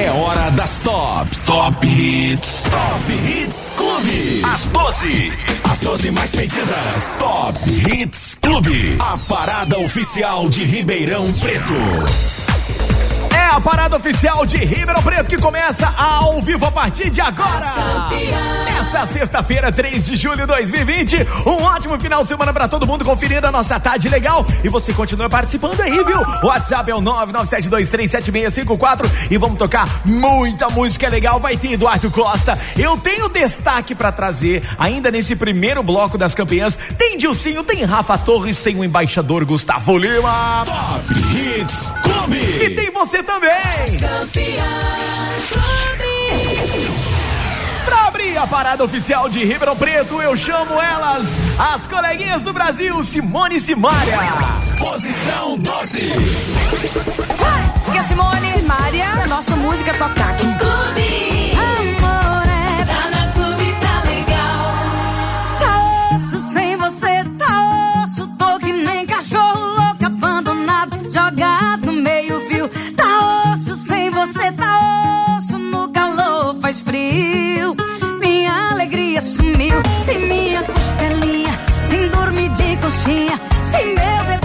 É hora das tops. Top Hits. Top Hits Clube. Às 12. As 12 mais pedidas. Top Hits Clube. A parada oficial de Ribeirão Preto. É a parada oficial de Ribeirão Preto que começa ao vivo a partir de agora. Nesta sexta-feira, 3 de julho de 2020. Um ótimo final de semana para todo mundo conferindo a nossa tarde legal. E você continua participando aí, viu? O WhatsApp é o 997237654 e vamos tocar muita música legal. Vai ter Eduardo Costa. Eu tenho destaque para trazer ainda nesse primeiro bloco das campeãs. Tem Dilcinho, tem Rafa Torres, tem o embaixador Gustavo Lima. Top Hits Clube. E tem você também. Pra abrir a parada oficial de Ribeirão Preto, eu chamo elas, as coleguinhas do Brasil, Simone e Simária. Posição 12. Porque a Simone Simária, a nossa música tocar aqui. Amor é Tá na clube, tá legal. tá osso sem você, tá osso. Tô que nem cachorro louco abandonado, jogado no meio fio. Você, tá osso. No calor faz frio. Minha alegria sumiu, sem minha costelinha, sem dormir de coxinha, sem meu bebê,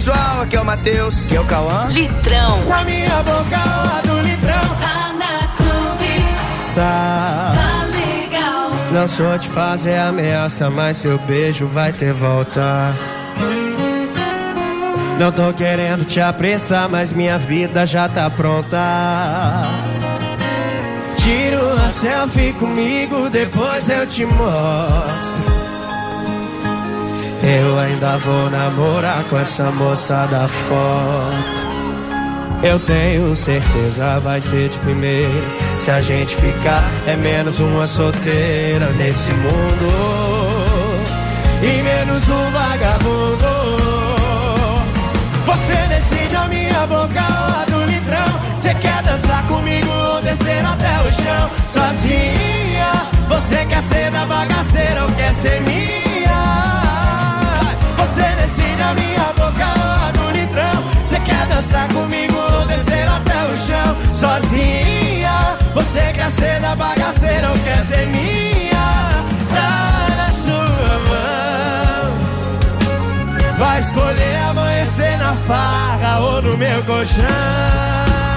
pessoal, aqui é o Matheus. Aqui é o Cauã. Litrão. Na minha boca, a do litrão. Tá na clube, Tá. tá legal. Não sou de fazer ameaça, mas seu beijo vai ter volta. Não tô querendo te apressar, mas minha vida já tá pronta. Tira uma selfie comigo, depois eu te mostro. Eu ainda vou namorar com essa moça da foto. Eu tenho certeza vai ser de primeira. Se a gente ficar, é menos uma solteira nesse mundo. E menos um vagabundo. Você decide a minha boca ou a do litrão. Você quer dançar comigo ou descer até o chão? Sozinha, você quer ser da bagaceira ou quer ser minha? Minha boca a do litrão. Você quer dançar comigo ou descer até o chão? Sozinha, você quer ser da bagaceira ou quer ser minha? Tá na sua mão. Vai escolher amanhecer na farra ou no meu colchão.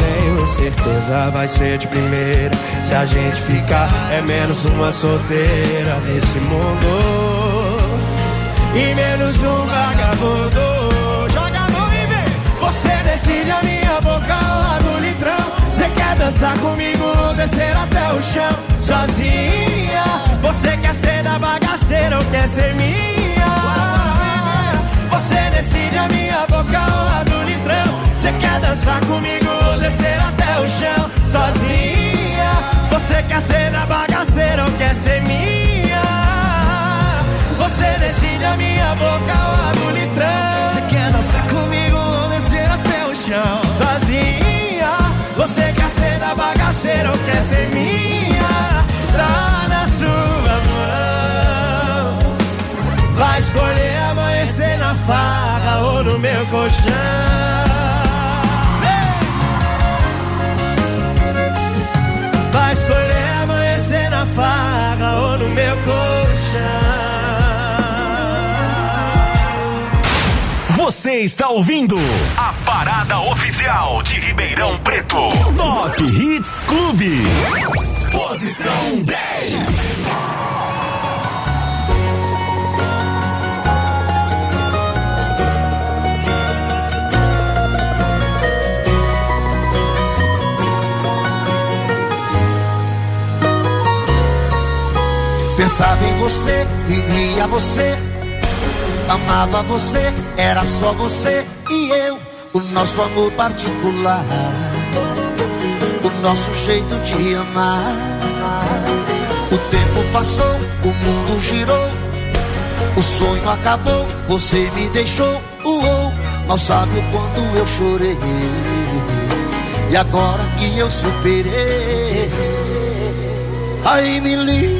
Tenho certeza vai ser de primeira. Se a gente ficar, é menos uma solteira nesse mundo. E menos um vagabundo. Joga a mão e vem. Você decide a minha boca a do litrão. Você quer dançar comigo ou descer até o chão? Sozinha. Você quer ser da bagaceira ou quer ser minha? Você decide a minha boca ou a do litrão. Você quer dançar comigo ou descer até o chão? Sozinha. Você quer ser da bagaceira ou quer ser minha? Você decide a minha boca ou a do litrão. Você quer dançar comigo ou descer até o chão? Sozinha. Você quer ser da bagaceira ou quer ser minha? Tá na sua mão. Vai escolher amanhecer na farra ou no meu colchão. Meu colchão. Você está ouvindo a parada oficial de Ribeirão Preto. Top Hits Clube. Posição 10. Pensava em você, vivia você, amava você, era só você e eu, o nosso amor particular, o nosso jeito de amar. O tempo passou, o mundo girou, o sonho acabou, você me deixou, uou, mal sabe o quanto eu chorei. E agora que eu superei, aí me liga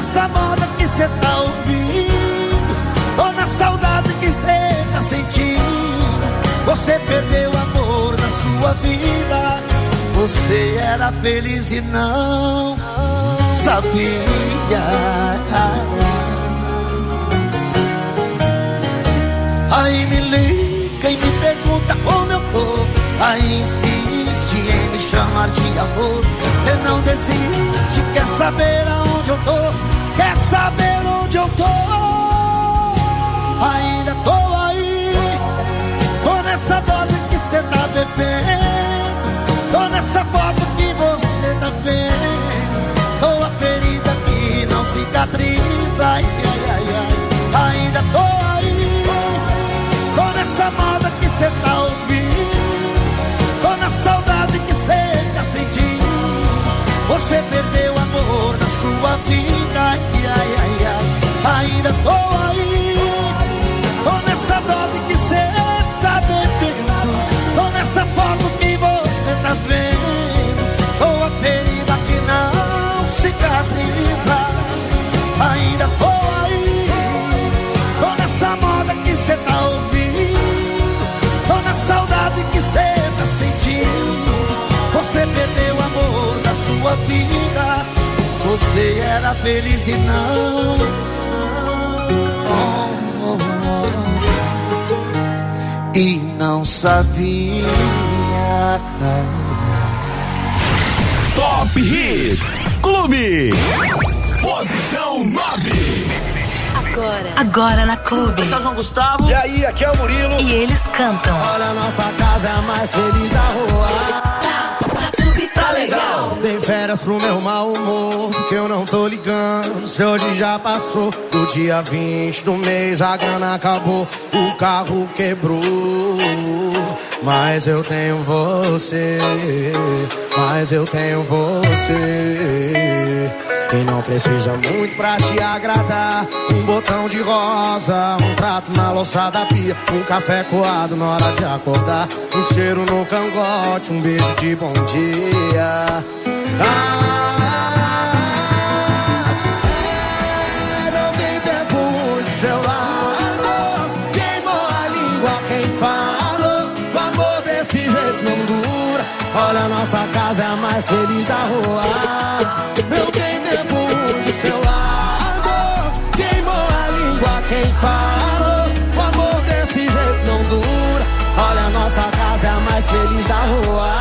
nessa moda que cê tá ouvindo, tô na saudade que cê tá sentindo. Você perdeu o amor na sua vida, você era feliz e não sabia. Aí me liga e me pergunta como eu tô. Aí insiste em me chamar de amor. Você não desiste, quer saber aonde eu tô? Saber onde eu tô? Ainda tô aí, tô nessa dose que cê tá bebendo. Tô nessa foto que você tá vendo. Sou a ferida que não cicatriza. Ai, ai, ai, ai. Ainda tô aí, tô nessa moda que cê tá ouvindo. Tô na saudade que cê tá sentindo. Você perdeu amor na sua vida. Você era feliz e não. Oh, oh, oh. E não sabia. Top Hits Clube. Posição 9. Agora. Agora na Clube. João Gustavo. E aí, aqui é o Murilo. E eles cantam. Olha, nossa casa é a mais feliz da rua. Legal. Dei férias pro meu mau humor, que eu não tô ligando. Se hoje já passou, do dia 20 do mês a grana acabou, o carro quebrou. Mas eu tenho você, mas eu tenho você. E não precisa muito pra te agradar. Um botão de rosa, um prato na louça da pia, um café coado na hora de acordar. Um cheiro no cangote, um beijo de bom dia. Ah, mais feliz da rua. Não tem tempo de seu lado. Queimou a língua quem falou. O amor desse jeito não dura. Olha, nossa casa é a mais feliz da rua.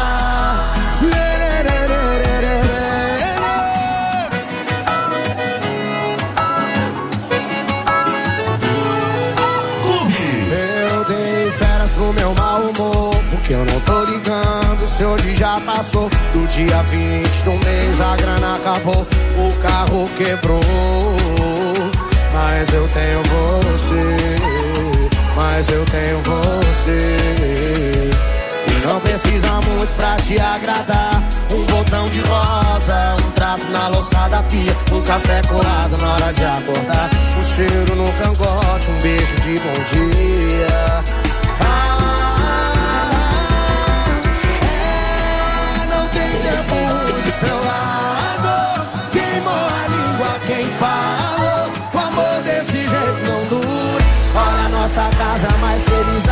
Do dia 20 do mês a grana acabou, o carro quebrou. Mas eu tenho você, mas eu tenho você. E não precisa muito pra te agradar. Um botão de rosa, um trato na louça da pia, um café colado na hora de acordar. Um cheiro no cangote, um beijo de bom dia. Quem falou. O amor desse jeito não dura. Olha a nossa casa mais feliz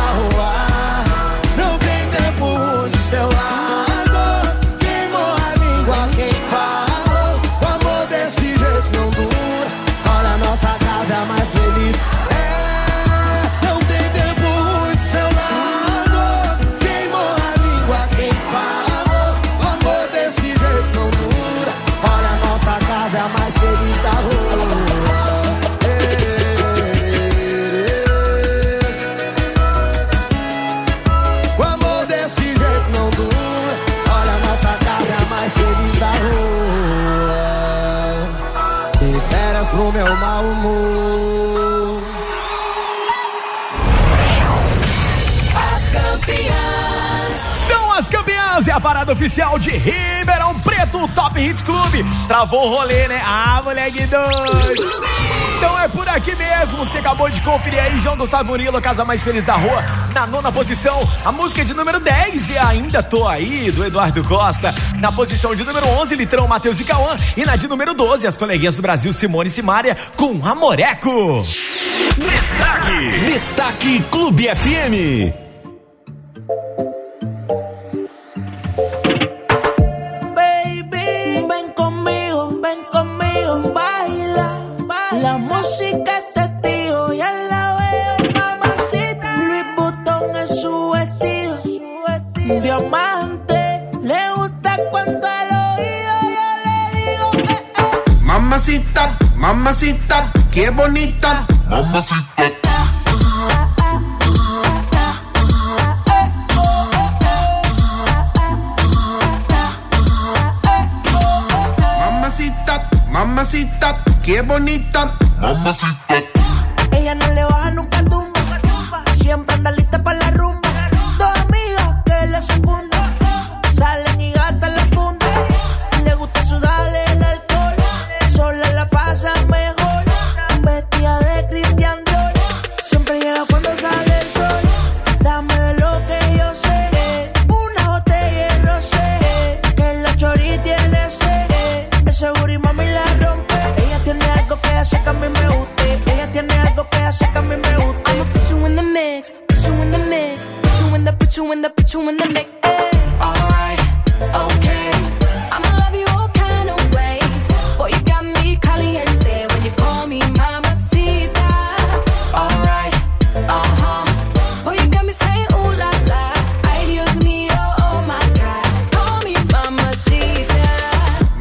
Hits Clube. Travou o rolê, né? Ah, moleque doido. Então é por aqui mesmo. Você acabou de conferir aí João Gustavo Murilo, Casa Mais Feliz da Rua, na nona posição. A música é de número 10 e ainda tô aí, do Eduardo Costa. Na posição de número 11, Litrão, Matheus e Cauã. E na de número 12, as coleguinhas do Brasil, Simone e Simária, com Amoreco. Destaque. Destaque Clube FM. Música es testigo, ya la veo, mamacita. Luis Butón es su vestido, diamante. Le gusta cuanto al oído yo le digo, eh, eh. Mamacita, mamacita, qué bonita. Mamacita, mamacita, qué bonita. Mamacita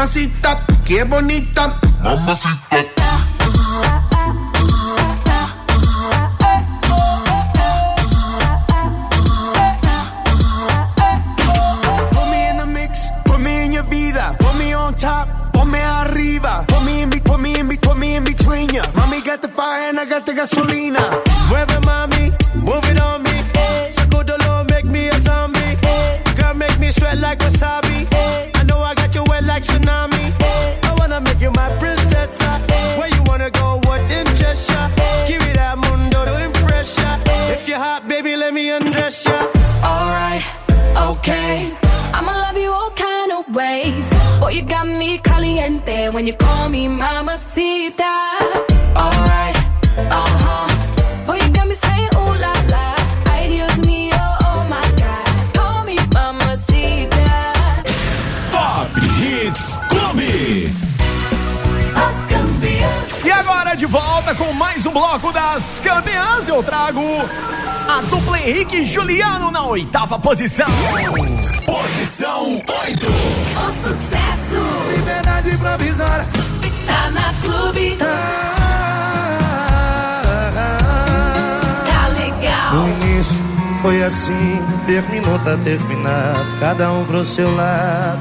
mamacita, qué bonita. Mamacita. Arriba, got the fire and I got the gasolina. Mueve mami, moving on me, eh. make me a zombie, girl make me sweat like wasabi. Alright, okay. I'ma love you all kind of ways. Boy, you got me caliente when you call me mamacita. De volta com mais um bloco das campeãs, eu trago a dupla Henrique e Juliano na oitava posição. Posição 8. O sucesso Liberdade provisória. tá na clube. Ah, Tá legal. No início foi assim, terminou, tá terminado. Cada um pro seu lado,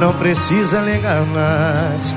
não precisa ligar mais.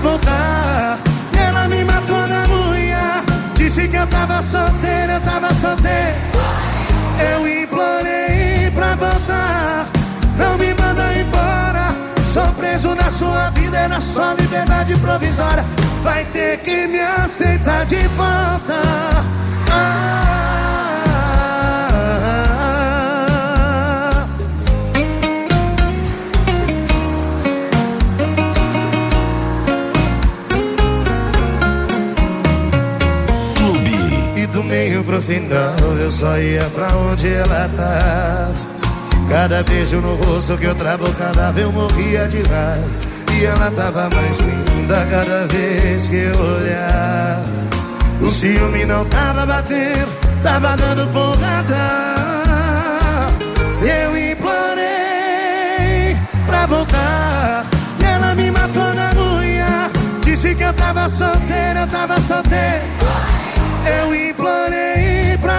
Voltar. Ela me matou na unha. Disse que eu tava solteiro, eu tava solteiro. Eu implorei pra voltar. Não me manda embora. Sou preso na sua vida, era só liberdade provisória. Vai ter que me aceitar de volta. Ah, pro final eu só ia pra onde ela tava. Cada beijo no rosto que eu travo o cadáver eu morria de raiva. E ela tava mais linda cada vez que eu olhava. O ciúme não tava batendo, tava dando porrada. Eu implorei pra voltar. E ela me matou na unha. Disse que eu tava solteiro, eu tava solteiro. Eu implorei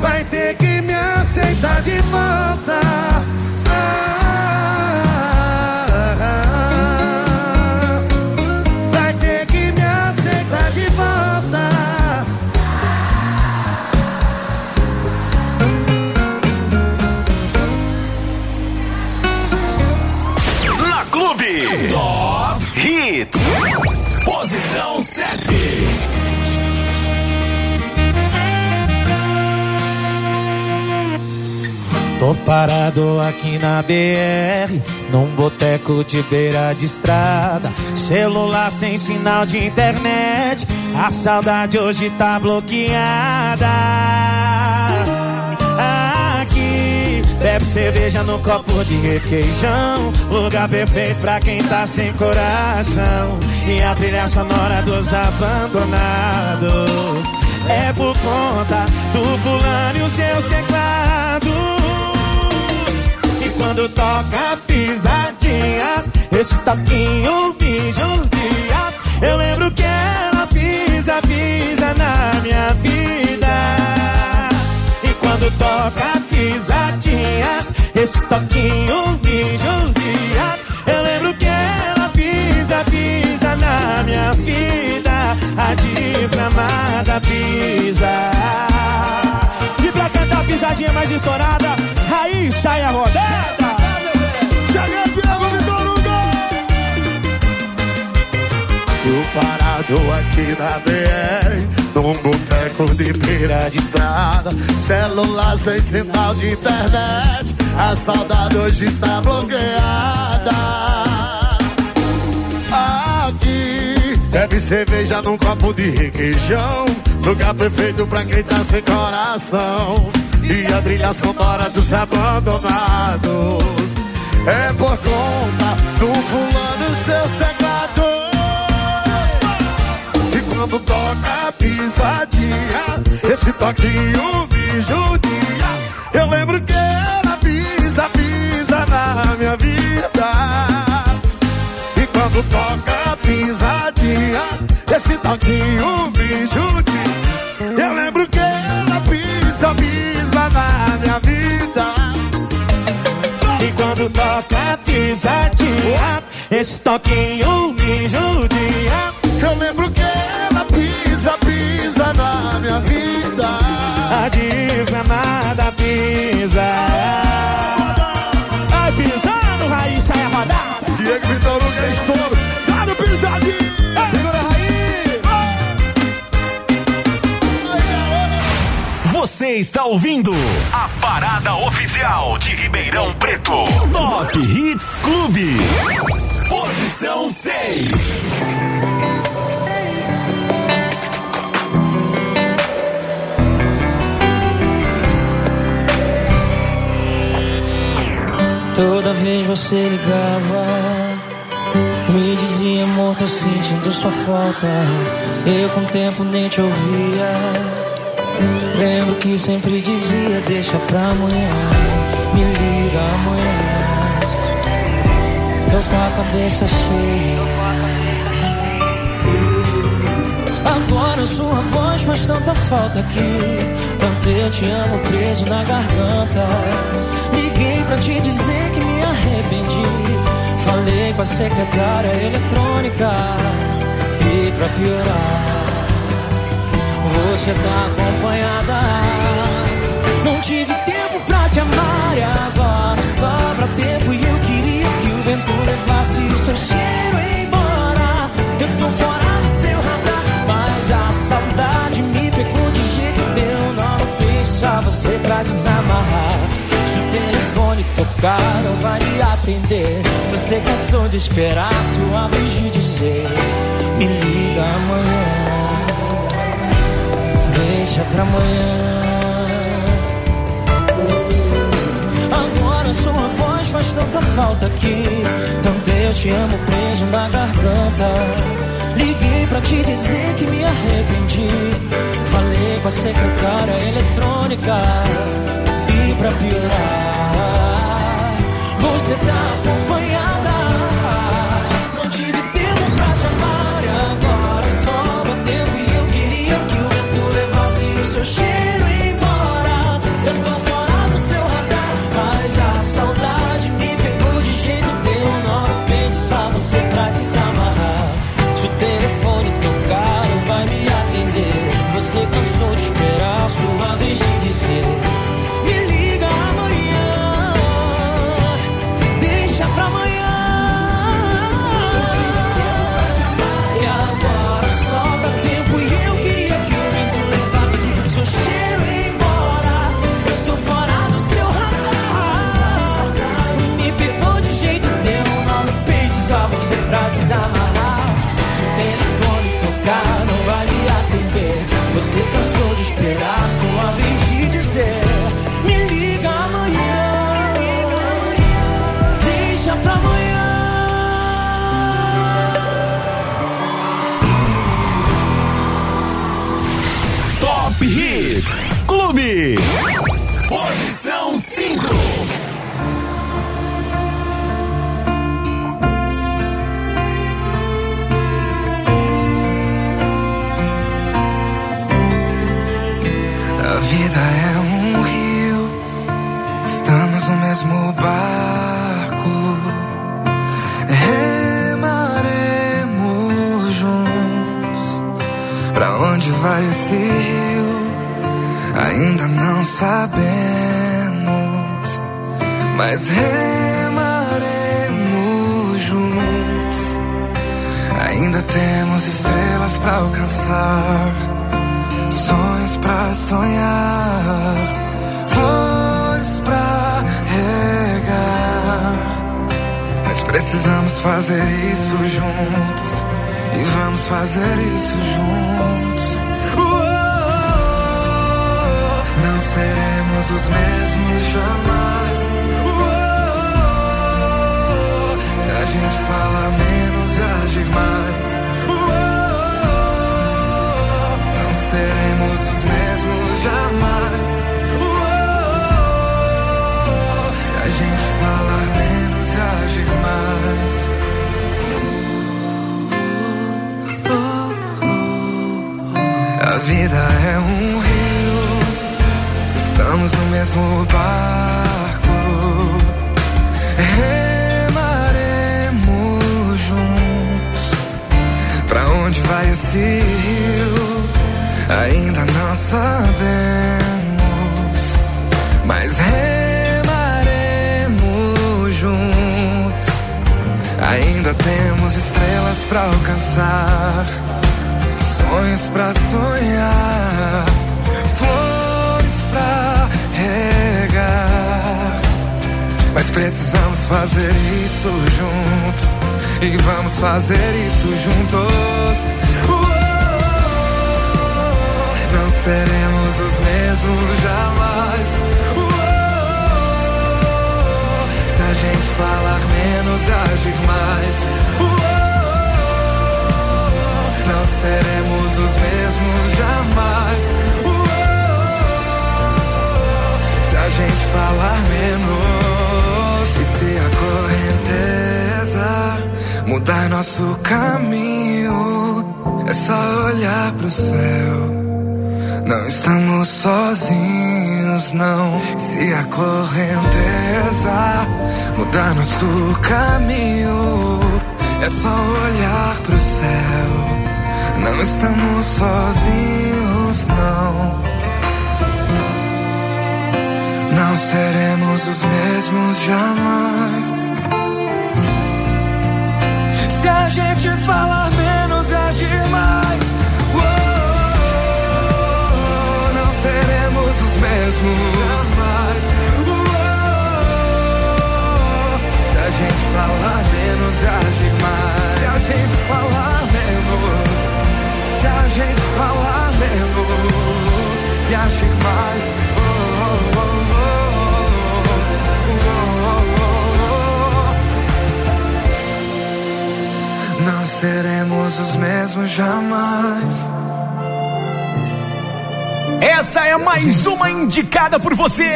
Vai ter que me aceitar de volta. Parado aqui na BR, num boteco de beira de estrada. Celular sem sinal de internet, a saudade hoje tá bloqueada. Aqui, Bebe cerveja no copo de requeijão. Lugar perfeito pra quem tá sem coração. E a trilha sonora dos abandonados. É por conta do fulano e os seus teclados. Quando toca pisadinha, esse toquinho judia. Eu lembro que ela pisa, pisa na minha vida. E quando toca pisadinha, esse toquinho judia. Eu lembro que ela pisa, pisa na minha vida. A desgramada pisa. E pra cantar pisadinha mais estourada, aí sai a rodada. Cheguei, Diego Vitor Hugo! Tô parado aqui na BR Num boteco de beira de estrada Celular sem sinal de internet A saudade hoje está bloqueada Bebe cerveja num copo de requeijão. Lugar perfeito pra quem tá sem coração. E a trilha sonora dos abandonados. É por conta do fulano e seus E quando toca a pisadinha Esse toquinho me judia. Eu lembro que ela pisa, pisa na minha vida. E quando toca Esse toquinho me judia Eu lembro que ela pisa, pisa na minha vida E quando toca pisadinha, esse toquinho me judia. Eu lembro que ela pisa, pisa na minha vida A desgramada pisa. Você está ouvindo a parada oficial de Ribeirão Preto. Top Hits Clube. Posição 6. Toda vez você ligava, me dizia, amor, tô sentindo sua falta. Eu com o tempo nem te ouvia. Lembro que sempre dizia, deixa pra amanhã, me liga amanhã. Tô com a cabeça cheia. Agora sua voz faz tanta falta aqui. Tanto eu te amo preso na garganta. Liguei pra te dizer que me arrependi. Falei com a secretária eletrônica. E pra piorar, você tá acompanhada. Não tive tempo pra te amar e agora sobra tempo. E eu queria que o vento levasse o seu cheiro embora. Eu tô fora do seu radar, mas a saudade me pegou de jeito teu. Não deixa você pra desamarrar. Se o telefone tocar, não vai me atender. Você cansou de esperar sua vez de dizer: Me liga amanhã. Deixa pra amanhã. Agora sua voz faz tanta falta aqui. Tanto eu te amo preso na garganta. Liguei pra te dizer que me arrependi. Falei com a secretária eletrônica. E pra piorar, você tá acompanhada. Levasse Ainda não sabemos, mas remaremos juntos. Ainda temos estrelas para alcançar, sonhos para sonhar, flores para regar. Mas precisamos fazer isso juntos e vamos fazer isso juntos. Seremos os mesmos jamais. Se a gente fala menos e agir mais. Não seremos os mesmos jamais. Se a gente falar menos e agir mais. A vida é um rio, estamos no mesmo barco. Remaremos juntos. Pra onde vai esse rio? Ainda não sabemos, mas remaremos juntos. Ainda temos estrelas pra alcançar sonhos pra sonhar, Mas precisamos fazer isso juntos e vamos fazer isso juntos. Não seremos os mesmos jamais. Se a gente falar menos, agir mais. Não seremos os mesmos jamais. Se a gente falar menos correnteza mudar nosso caminho, é só olhar pro céu. Não estamos sozinhos, não. Se a correnteza mudar nosso caminho, é só olhar pro céu. Não estamos sozinhos, não. Não seremos os mesmos jamais. A gente falar menos e agir mais, uou, não seremos os mesmos. Se a gente falar menos e agir mais, se a gente falar menos se a gente falar menos e agir mais. Seremos os mesmos jamais. Essa é mais uma indicada por você.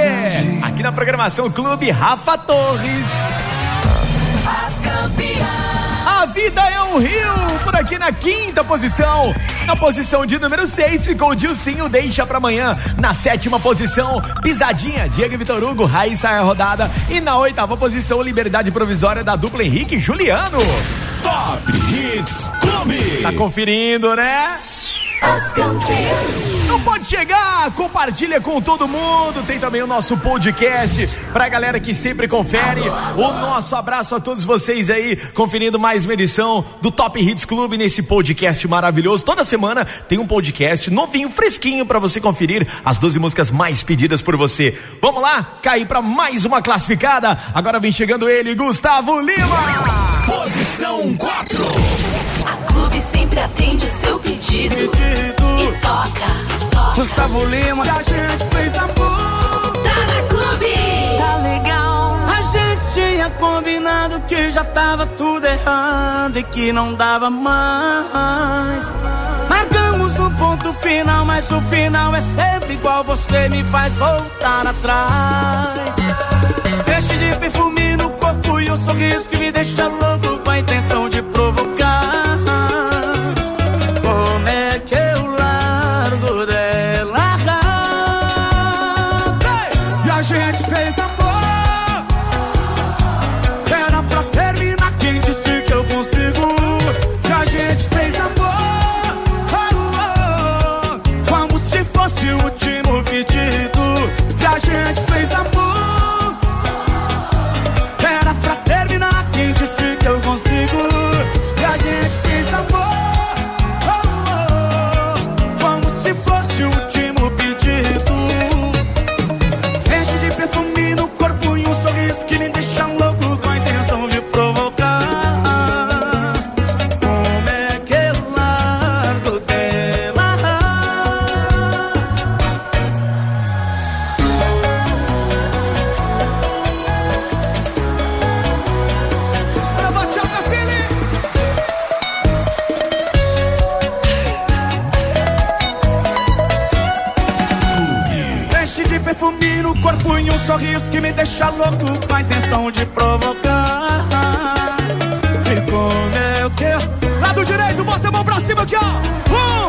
Aqui na programação Clube Rafa Torres. As campeãs. A vida é um rio, por aqui na quinta posição. Na posição de número 6 ficou o Dilcinho Deixa Pra Amanhã. Na sétima posição, Pisadinha, Diego e Vitor Hugo, Raíssa a rodada. E na oitava posição, Liberdade Provisória da dupla Henrique e Juliano. Top Hits Clube. Tá conferindo, né? As campeãs. Não pode chegar, compartilha com todo mundo. Tem também o nosso podcast pra galera que sempre confere. O nosso abraço a todos vocês aí, conferindo mais uma edição do Top Hits Clube nesse podcast maravilhoso. Toda semana tem um podcast novinho, fresquinho pra você conferir as 12 músicas mais pedidas por você. Vamos lá, cair pra mais uma classificada. Agora vem chegando ele, Gustavo Lima. Posição 4. Sempre atende o seu pedido. E toca, toca. Gustavo Lima, a gente fez amor. Tá na Clube. Tá legal. A gente tinha combinado que já tava tudo errado e que não dava mais. Marcamos um ponto final, mas o final é sempre igual. Você me faz voltar atrás. Deixe de perfume no corpo e um sorriso que me deixa louco com a intenção de provocar. Perfume no corpo e um sorriso que me deixa louco com a intenção de provocar. E como é que. Lado direito, bota a mão pra cima aqui, ó. Um,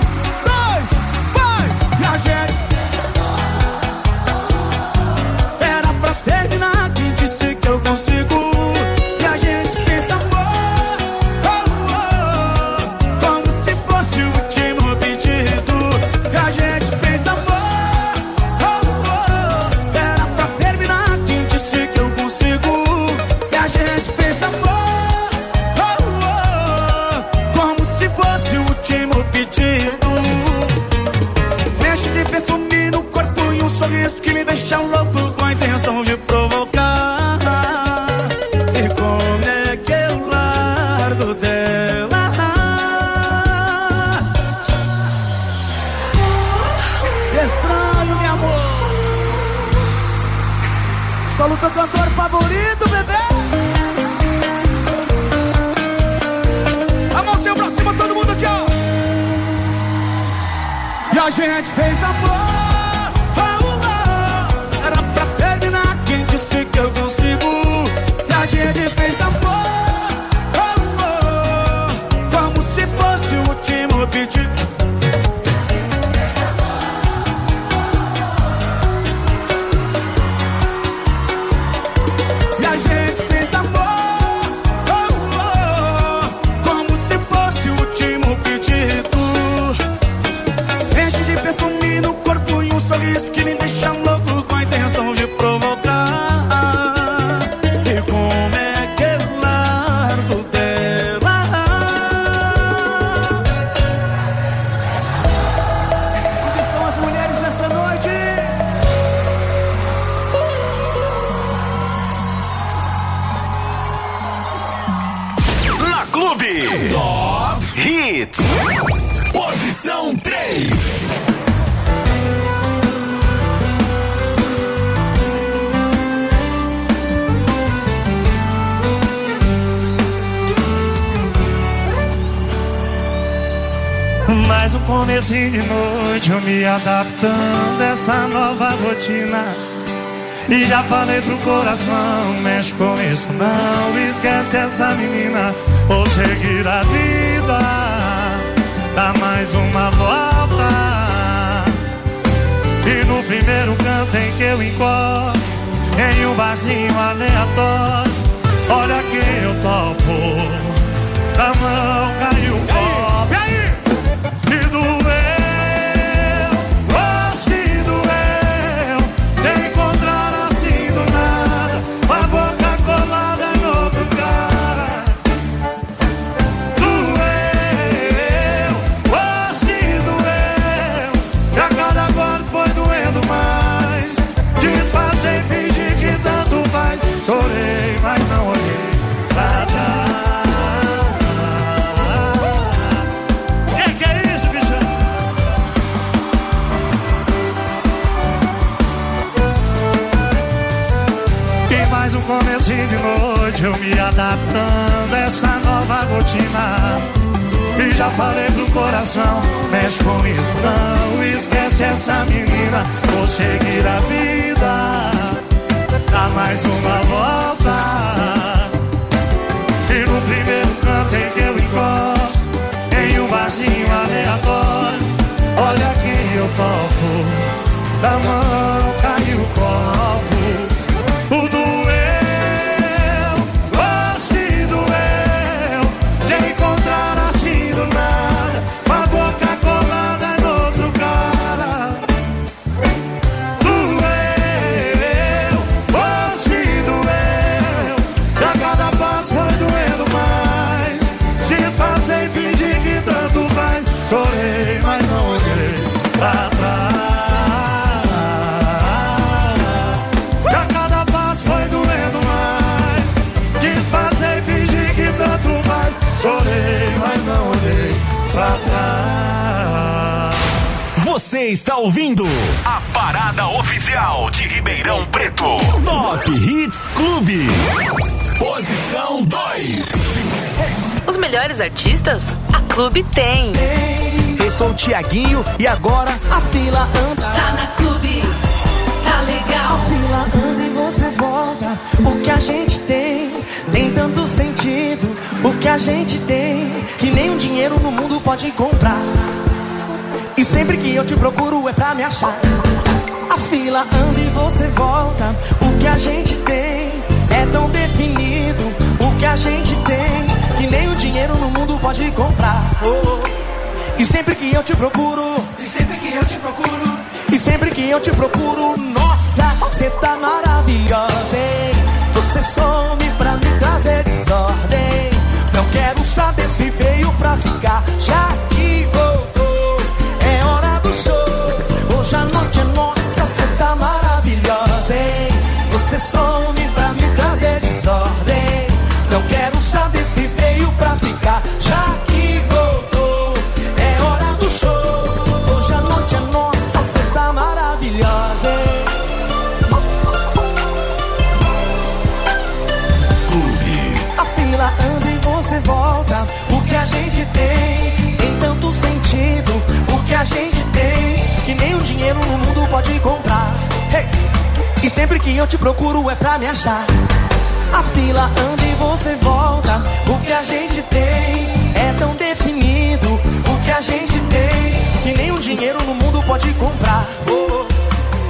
primeiro canto em que eu encosto, em um barzinho aleatório, olha quem eu topo, da mão caiu o. adaptando essa nova rotina. E já falei pro coração Mexe com isso não Esquece essa menina Vou seguir a vida Dá mais uma volta. E no primeiro canto em que eu encosto Em um barzinho aleatório Olha quem eu topo Da mão caiu o copo ouvindo a parada oficial de Ribeirão Preto. Top Hits Clube. Posição 2. Os melhores artistas, a Clube tem. Eu sou o Tiaguinho e agora a fila anda. Tá na Clube, tá legal. A fila anda e você volta. O que a gente tem tem tanto sentido. O que a gente tem que nem um dinheiro no mundo pode comprar. Sempre que eu te procuro é pra me achar. A fila anda e você volta. O que a gente tem é tão definido. O que a gente tem que nem o dinheiro no mundo pode comprar. Oh, oh. E sempre que eu te procuro, e sempre que eu te procuro, e sempre que eu te procuro, nossa, você tá maravilhosa, hein? Você some sempre que eu te procuro é pra me achar. A fila anda e você volta. O que a gente tem é tão definido. O que a gente tem que o dinheiro no mundo pode comprar.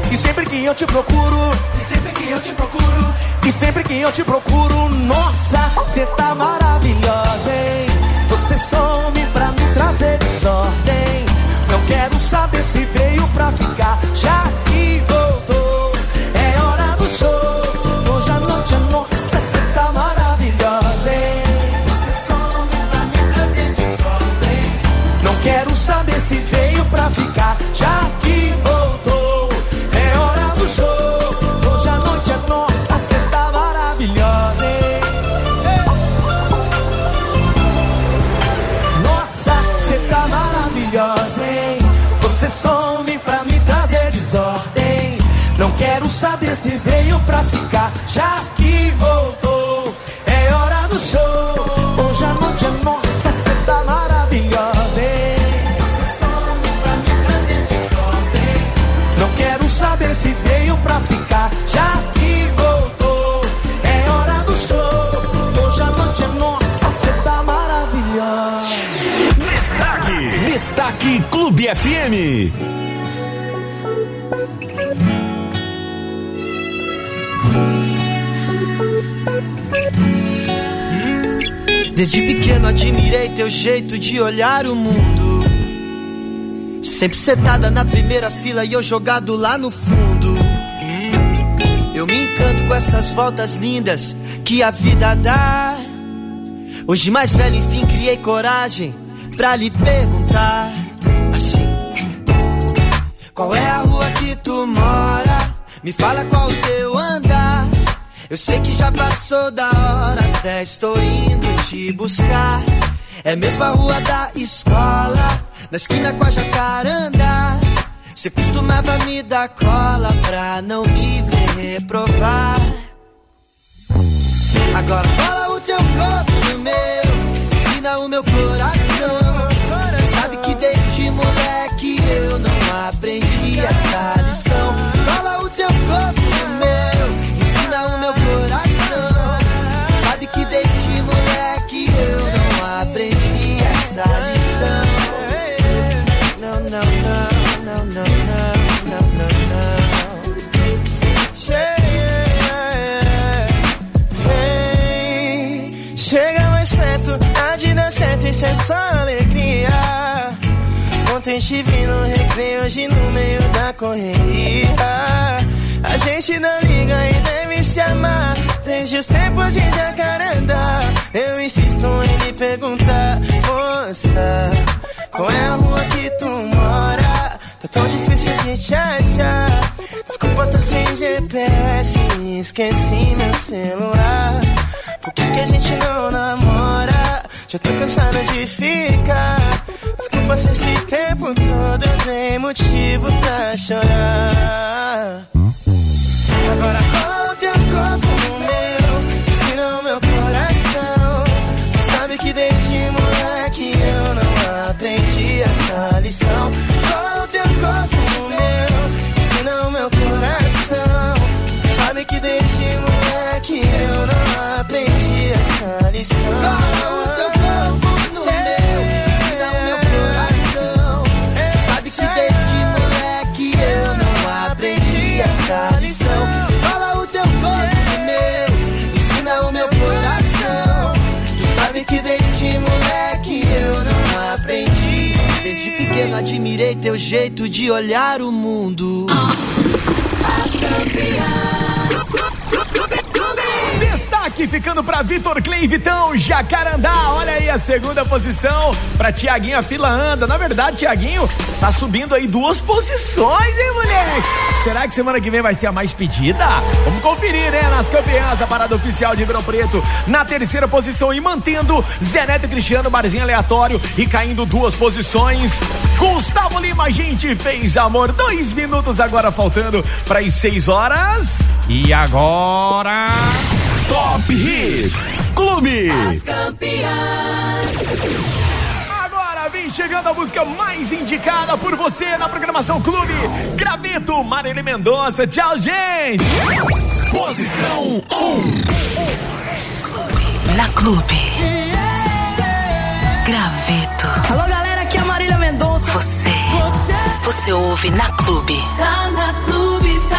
E sempre que eu te procuro, e sempre que eu te procuro, e sempre que eu te procuro, nossa, você tá maravilhosa, hein? Você some pra me trazer desordem. Não quero saber se veio pra ficar, saber se veio pra ficar, já que voltou. É hora do show. Hoje a noite é nossa, você tá maravilhosa? Você some pra me trazer desordem. Não quero saber se veio pra ficar, já que voltou. É hora do show. Hoje a noite é nossa, você tá maravilhosa. Destaque, Destaque Clube FM. Desde pequeno admirei teu jeito de olhar o mundo. Sempre sentada na primeira fila e eu jogado lá no fundo. Eu me encanto com essas voltas lindas que a vida dá. Hoje mais velho, enfim, criei coragem pra lhe perguntar assim: Qual é a rua que tu mora? Me fala qual o teu andar. Eu sei que já passou da hora, às 10 tô indo te buscar. É mesmo a rua da escola, na esquina com a jacaranda. Cê costumava me dar cola pra não me ver reprovar. Agora cola o teu corpo no meu, ensina o meu coração. Sabe que desde moleque eu não aprendi essa lição. Cola o teu corpo isso é só alegria. Ontem te vi no recreio, hoje no meio da correria. A gente não liga e deve se amar desde os tempos de jacaranda. Eu insisto em lhe perguntar, moça, qual é a rua que tu mora? Tá tão difícil de te achar. Desculpa, tô sem GPS, esqueci meu celular. Por que, que a gente não namora? Já tô cansado de ficar. Desculpa se esse tempo todo eu motivo pra chorar. Agora cola o teu corpo admirei teu jeito de olhar o mundo. Destaque ficando pra Vitor Clay Vitão, Jacarandá. Olha aí a segunda posição pra Tiaguinho, a fila anda. Na verdade, Tiaguinho tá subindo aí duas posições, hein, moleque? Será que semana que vem vai ser a mais pedida? Vamos conferir, né? Nas campeãs, a parada oficial de Ribeirão Preto. Na terceira posição e mantendo Zé Neto e Cristiano, barzinho aleatório e caindo duas posições. Gustavo Lima, a gente fez amor. Dois minutos agora faltando para as seis horas. E agora. Top Hits Clube. As campeãs. Agora vem chegando a música mais indicada por você na programação Clube. Graveto, Marília Mendonça. Tchau, gente. Posição 1. Um. Na Clube. Graveto. Alô, galera, aqui é a Marília Mendonça. Você. Você ouve na Clube. Tá na Clube, tá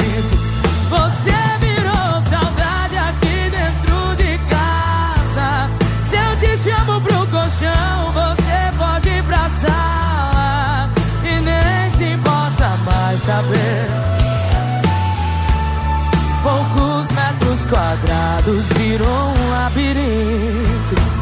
E nem se importa mais saber. Poucos metros quadrados virou um labirinto.